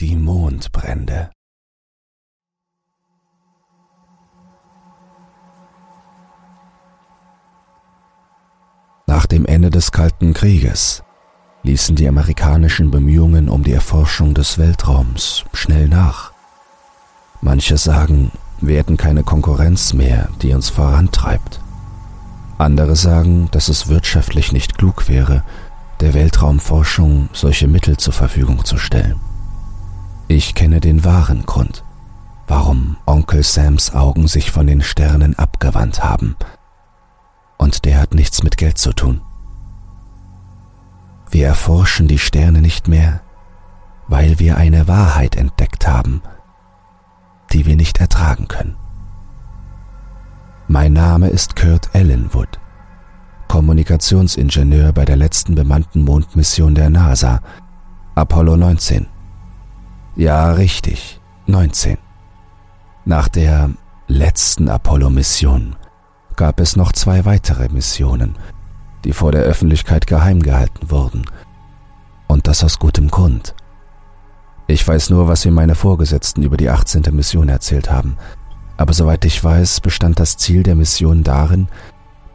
Die Mondbrände. Nach dem Ende des Kalten Krieges ließen die amerikanischen Bemühungen um die Erforschung des Weltraums schnell nach. Manche sagen, wir hätten keine Konkurrenz mehr, die uns vorantreibt. Andere sagen, dass es wirtschaftlich nicht klug wäre, der Weltraumforschung solche Mittel zur Verfügung zu stellen. Ich kenne den wahren Grund, warum Onkel Sams Augen sich von den Sternen abgewandt haben. Und der hat nichts mit Geld zu tun. Wir erforschen die Sterne nicht mehr, weil wir eine Wahrheit entdeckt haben, die wir nicht ertragen können. Mein Name ist Kurt Ellenwood, Kommunikationsingenieur bei der letzten bemannten Mondmission der NASA, Apollo 19. Ja, richtig, 19. Nach der letzten Apollo-Mission gab es noch zwei weitere Missionen, die vor der Öffentlichkeit geheim gehalten wurden. Und das aus gutem Grund. Ich weiß nur, was mir meine Vorgesetzten über die 18. Mission erzählt haben, aber soweit ich weiß, bestand das Ziel der Mission darin,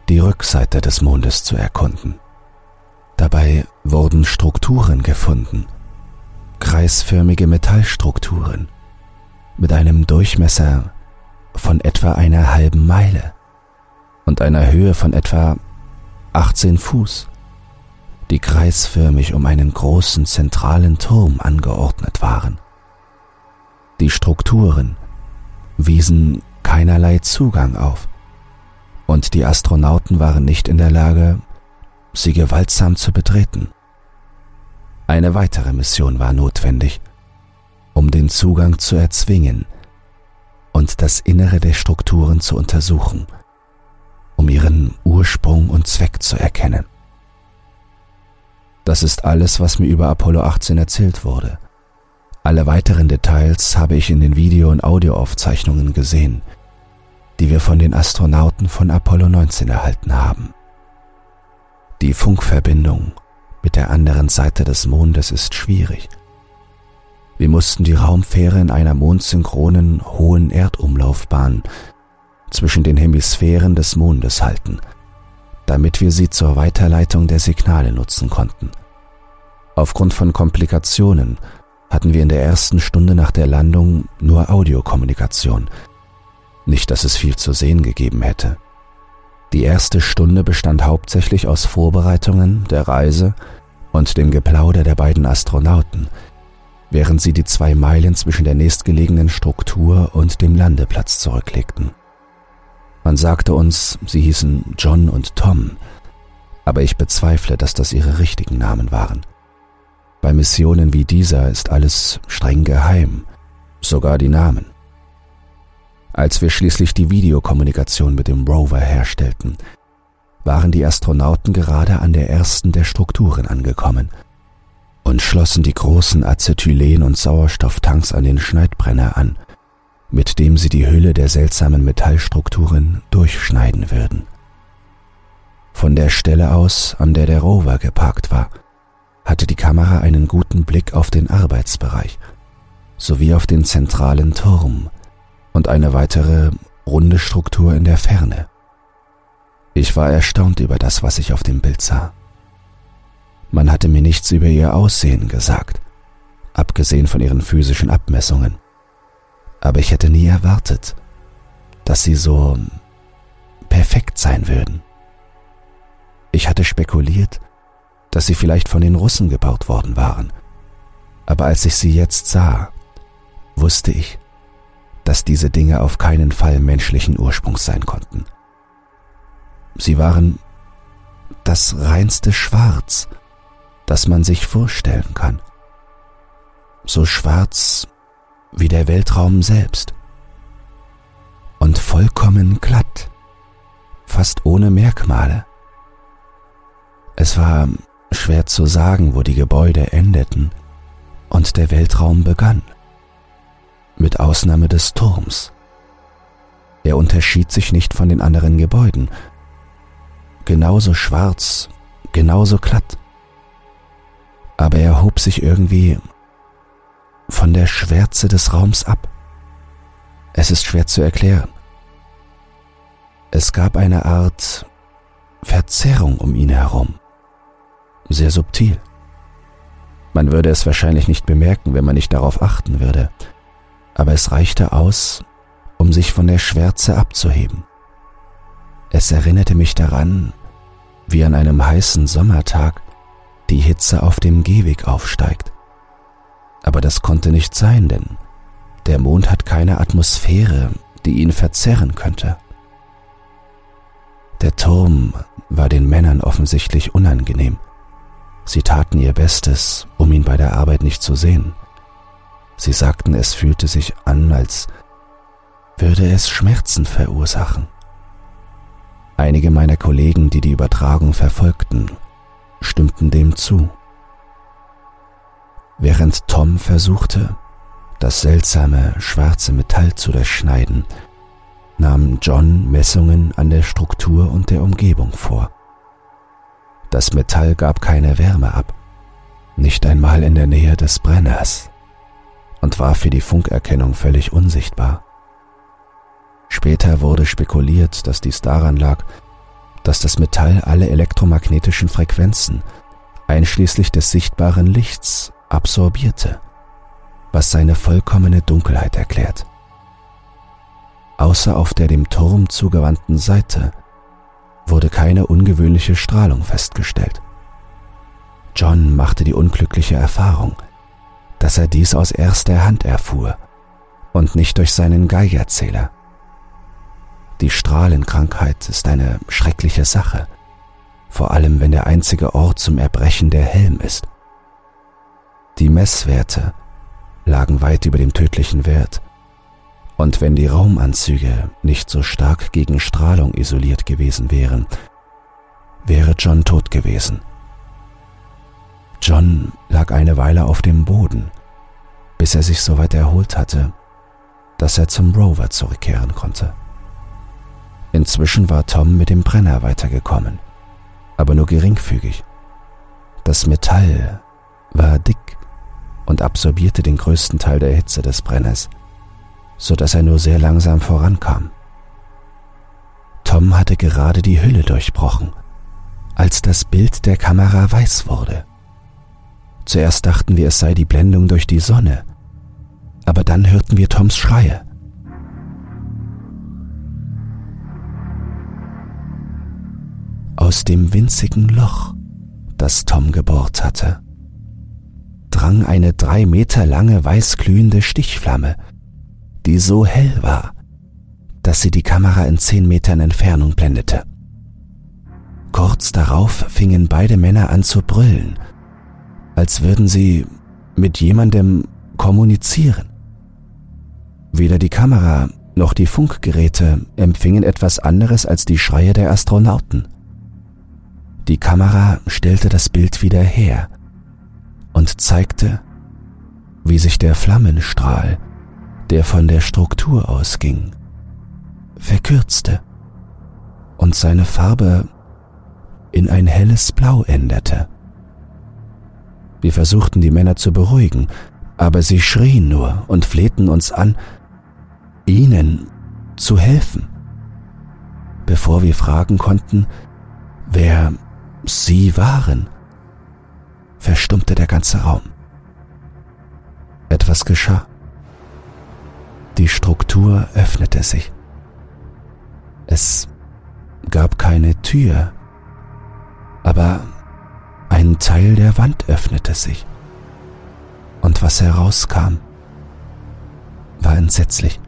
die Rückseite des Mondes zu erkunden. Dabei wurden Strukturen gefunden, kreisförmige Metallstrukturen mit einem Durchmesser von etwa einer halben Meile und einer Höhe von etwa 18 Fuß, die kreisförmig um einen großen zentralen Turm angeordnet waren. Die Strukturen wiesen keinerlei Zugang auf, und die Astronauten waren nicht in der Lage, sie gewaltsam zu betreten. Eine weitere Mission war notwendig, um den Zugang zu erzwingen und das Innere der Strukturen zu untersuchen – um ihren Ursprung und Zweck zu erkennen. Das ist alles, was mir über Apollo 18 erzählt wurde. Alle weiteren Details habe ich in den Video- und Audioaufzeichnungen gesehen, die wir von den Astronauten von Apollo 19 erhalten haben. Die Funkverbindung mit der anderen Seite des Mondes ist schwierig. Wir mussten die Raumfähre in einer mondsynchronen hohen Erdumlaufbahn zwischen den Hemisphären des Mondes halten, damit wir sie zur Weiterleitung der Signale nutzen konnten. Aufgrund von Komplikationen hatten wir in der ersten Stunde nach der Landung nur Audiokommunikation. Nicht, dass es viel zu sehen gegeben hätte. Die erste Stunde bestand hauptsächlich aus Vorbereitungen der Reise und dem Geplauder der beiden Astronauten, während sie die zwei Meilen zwischen der nächstgelegenen Struktur und dem Landeplatz zurücklegten. Man sagte uns, sie hießen John und Tom, aber ich bezweifle, dass das ihre richtigen Namen waren. Bei Missionen wie dieser ist alles streng geheim, sogar die Namen. Als wir schließlich die Videokommunikation mit dem Rover herstellten, waren die Astronauten gerade an der ersten der Strukturen angekommen und schlossen die großen Acetylen- und Sauerstofftanks an den Schneidbrenner an, mit dem sie die Hülle der seltsamen Metallstrukturen durchschneiden würden. Von der Stelle aus, an der der Rover geparkt war, hatte die Kamera einen guten Blick auf den Arbeitsbereich sowie auf den zentralen Turm und eine weitere runde Struktur in der Ferne. Ich war erstaunt über das, was ich auf dem Bild sah. Man hatte mir nichts über ihr Aussehen gesagt, abgesehen von ihren physischen Abmessungen aber ich hätte nie erwartet, dass sie so perfekt sein würden. Ich hatte spekuliert, dass sie vielleicht von den Russen gebaut worden waren, aber als ich sie jetzt sah, wusste ich, dass diese Dinge auf keinen Fall menschlichen Ursprungs sein konnten. Sie waren das reinste Schwarz, das man sich vorstellen kann. So schwarz wie der Weltraum selbst. Und vollkommen glatt, fast ohne Merkmale. Es war schwer zu sagen, wo die Gebäude endeten und der Weltraum begann. Mit Ausnahme des Turms. Er unterschied sich nicht von den anderen Gebäuden. Genauso schwarz, genauso glatt. Aber er hob sich irgendwie von der Schwärze des Raums ab. Es ist schwer zu erklären. Es gab eine Art Verzerrung um ihn herum. Sehr subtil. Man würde es wahrscheinlich nicht bemerken, wenn man nicht darauf achten würde, aber es reichte aus, um sich von der Schwärze abzuheben. Es erinnerte mich daran, wie an einem heißen Sommertag die Hitze auf dem Gehweg aufsteigt. Aber das konnte nicht sein, denn der Mond hat keine Atmosphäre, die ihn verzerren könnte. Der Turm war den Männern offensichtlich unangenehm. Sie taten ihr Bestes, um ihn bei der Arbeit nicht zu sehen. Sie sagten, es fühlte sich an, als würde es Schmerzen verursachen. Einige meiner Kollegen, die die Übertragung verfolgten, stimmten dem zu. Während Tom versuchte, das seltsame schwarze Metall zu durchschneiden, nahm John Messungen an der Struktur und der Umgebung vor. Das Metall gab keine Wärme ab, nicht einmal in der Nähe des Brenners, und war für die Funkerkennung völlig unsichtbar. Später wurde spekuliert, dass dies daran lag, dass das Metall alle elektromagnetischen Frequenzen, einschließlich des sichtbaren Lichts, absorbierte, was seine vollkommene Dunkelheit erklärt. Außer auf der dem Turm zugewandten Seite wurde keine ungewöhnliche Strahlung festgestellt. John machte die unglückliche Erfahrung, dass er dies aus erster Hand erfuhr und nicht durch seinen Geigerzähler. Die Strahlenkrankheit ist eine schreckliche Sache, vor allem wenn der einzige Ort zum Erbrechen der Helm ist. Die Messwerte lagen weit über dem tödlichen Wert, und wenn die Raumanzüge nicht so stark gegen Strahlung isoliert gewesen wären, wäre John tot gewesen. John lag eine Weile auf dem Boden, bis er sich so weit erholt hatte, dass er zum Rover zurückkehren konnte. Inzwischen war Tom mit dem Brenner weitergekommen, aber nur geringfügig. Das Metall war dick und absorbierte den größten Teil der Hitze des Brenners, so dass er nur sehr langsam vorankam. Tom hatte gerade die Hülle durchbrochen, als das Bild der Kamera weiß wurde. Zuerst dachten wir, es sei die Blendung durch die Sonne, aber dann hörten wir Toms Schreie. Aus dem winzigen Loch, das Tom gebohrt hatte, drang eine drei Meter lange weißglühende Stichflamme, die so hell war, dass sie die Kamera in zehn Metern Entfernung blendete. Kurz darauf fingen beide Männer an zu brüllen, als würden sie mit jemandem kommunizieren. Weder die Kamera noch die Funkgeräte empfingen etwas anderes als die Schreie der Astronauten. Die Kamera stellte das Bild wieder her und zeigte, wie sich der Flammenstrahl, der von der Struktur ausging, verkürzte und seine Farbe in ein helles Blau änderte. Wir versuchten die Männer zu beruhigen, aber sie schrien nur und flehten uns an, ihnen zu helfen. Bevor wir fragen konnten, wer sie waren, verstummte der ganze Raum. Etwas geschah. Die Struktur öffnete sich. Es gab keine Tür, aber ein Teil der Wand öffnete sich. Und was herauskam, war entsetzlich.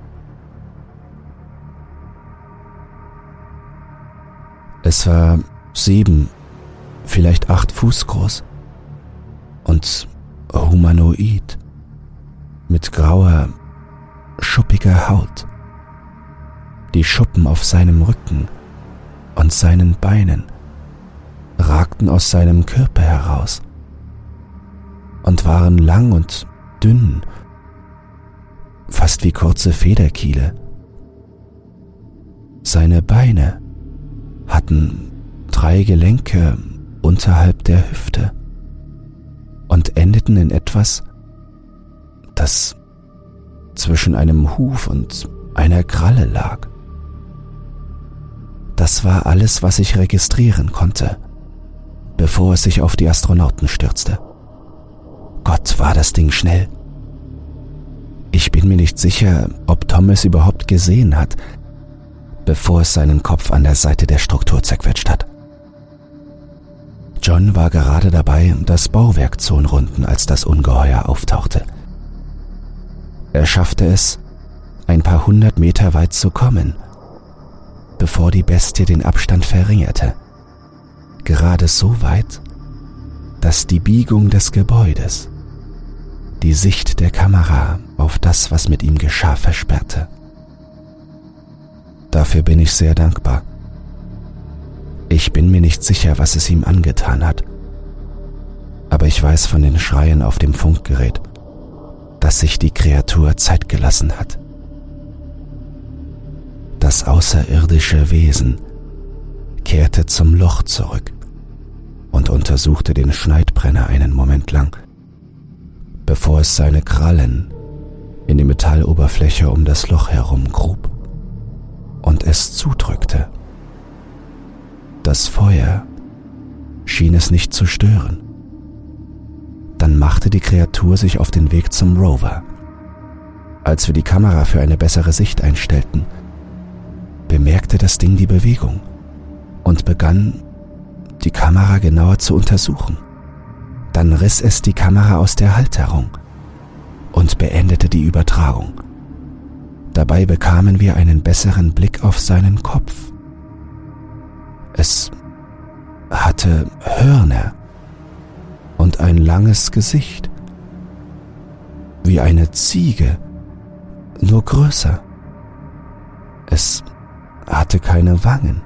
Es war sieben vielleicht acht Fuß groß und humanoid mit grauer, schuppiger Haut. Die Schuppen auf seinem Rücken und seinen Beinen ragten aus seinem Körper heraus und waren lang und dünn, fast wie kurze Federkiele. Seine Beine hatten drei Gelenke unterhalb der Hüfte und endeten in etwas, das zwischen einem Huf und einer Kralle lag. Das war alles, was ich registrieren konnte, bevor es sich auf die Astronauten stürzte. Gott, war das Ding schnell. Ich bin mir nicht sicher, ob Tom es überhaupt gesehen hat, bevor es seinen Kopf an der Seite der Struktur zerquetscht hat. John war gerade dabei, das Bauwerk zu umrunden, als das Ungeheuer auftauchte. Er schaffte es, ein paar hundert Meter weit zu kommen bevor die Bestie den Abstand verringerte. Gerade so weit, dass die Biegung des Gebäudes die Sicht der Kamera auf das, was mit ihm geschah, versperrte. Dafür bin ich sehr dankbar. Ich bin mir nicht sicher, was es ihm angetan hat, aber ich weiß von den Schreien auf dem Funkgerät, dass sich die Kreatur Zeit gelassen hat das außerirdische Wesen kehrte zum Loch zurück und untersuchte den Schneidbrenner einen Moment lang, bevor es seine Krallen in die Metalloberfläche um das Loch herum grub und es zudrückte. Das Feuer schien es nicht zu stören. Dann machte die Kreatur sich auf den Weg zum Rover. Als wir die Kamera für eine bessere Sicht einstellten, bemerkte das Ding die Bewegung und begann, die Kamera genauer zu untersuchen. Dann riss es die Kamera aus der Halterung und beendete die Übertragung. Dabei bekamen wir einen besseren Blick auf seinen Kopf. Es hatte Hörner und ein langes Gesicht, wie eine Ziege, nur größer. Es hatte keine Wangen,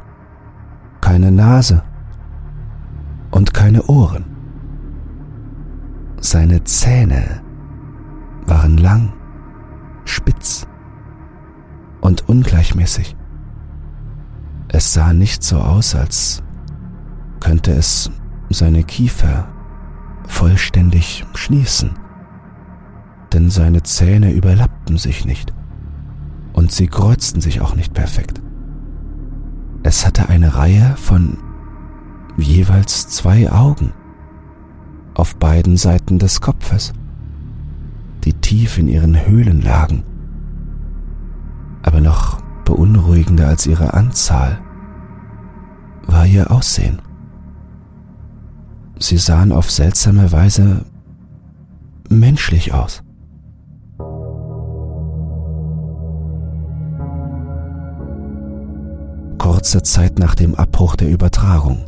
keine Nase und keine Ohren. Seine Zähne waren lang, spitz und ungleichmäßig. Es sah nicht so aus, als könnte es seine Kiefer vollständig schließen, denn seine Zähne überlappten sich nicht und sie kreuzten sich auch nicht perfekt. Es hatte eine Reihe von jeweils zwei Augen auf beiden Seiten des Kopfes, die tief in ihren Höhlen lagen. Aber noch beunruhigender als ihre Anzahl war ihr Aussehen. Sie sahen auf seltsame Weise menschlich aus. Kurze Zeit nach dem Abbruch der Übertragung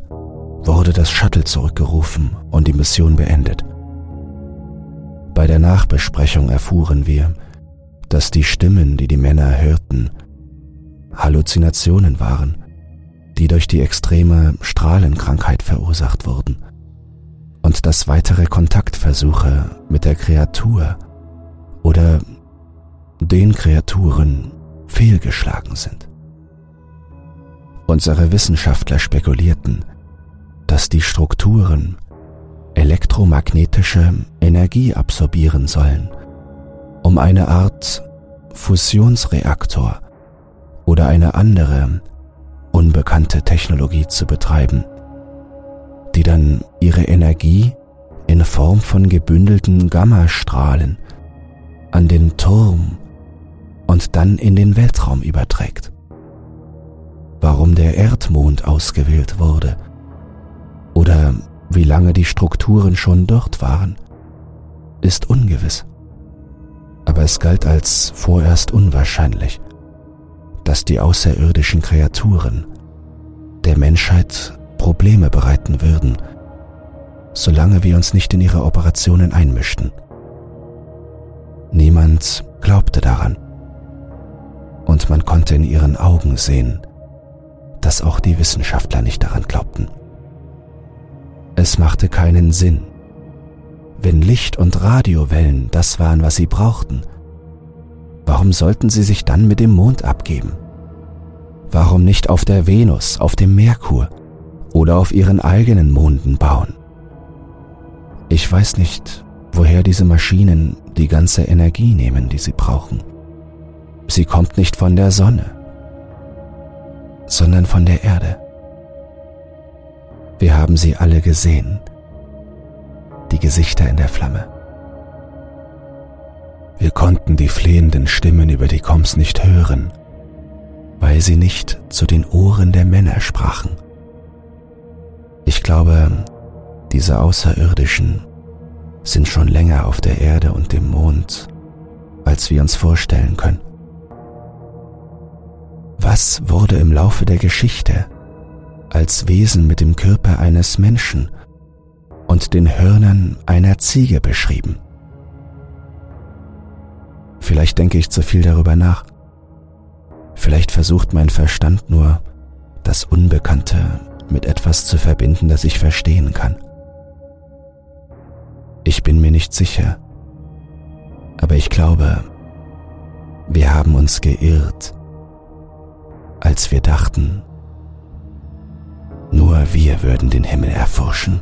wurde das Shuttle zurückgerufen und die Mission beendet. Bei der Nachbesprechung erfuhren wir, dass die Stimmen, die die Männer hörten, Halluzinationen waren, die durch die extreme Strahlenkrankheit verursacht wurden und dass weitere Kontaktversuche mit der Kreatur oder den Kreaturen fehlgeschlagen sind. Unsere Wissenschaftler spekulierten, dass die Strukturen elektromagnetische Energie absorbieren sollen, um eine Art Fusionsreaktor oder eine andere unbekannte Technologie zu betreiben, die dann ihre Energie in Form von gebündelten Gammastrahlen an den Turm und dann in den Weltraum überträgt. Warum der Erdmond ausgewählt wurde wie lange die Strukturen schon dort waren, ist ungewiss. Aber es galt als vorerst unwahrscheinlich, dass die außerirdischen Kreaturen der Menschheit Probleme bereiten würden, solange wir uns nicht in ihre Operationen einmischten. Niemand glaubte daran, und man konnte in ihren Augen sehen, dass auch die Wissenschaftler nicht daran glaubten. Es machte keinen Sinn. Wenn Licht- und Radiowellen das waren, was sie brauchten, warum sollten sie sich dann mit dem Mond abgeben? Warum nicht auf der Venus, auf dem Merkur oder auf ihren eigenen Monden bauen? Ich weiß nicht, woher diese Maschinen die ganze Energie nehmen, die sie brauchen. Sie kommt nicht von der Sonne, sondern von der Erde. Wir haben sie alle gesehen, die Gesichter in der Flamme. Wir konnten die flehenden Stimmen über die Koms nicht hören, weil sie nicht zu den Ohren der Männer sprachen. Ich glaube, diese Außerirdischen sind schon länger auf der Erde und dem Mond, als wir uns vorstellen können. Was wurde im Laufe der Geschichte als Wesen mit dem Körper eines Menschen und den Hörnern einer Ziege beschrieben? Vielleicht denke ich zu viel darüber nach. Vielleicht versucht mein Verstand nur, das Unbekannte mit etwas zu verbinden, das ich verstehen kann. Ich bin mir nicht sicher, aber ich glaube, wir haben uns geirrt, als wir dachten, nur wir würden den Himmel erforschen.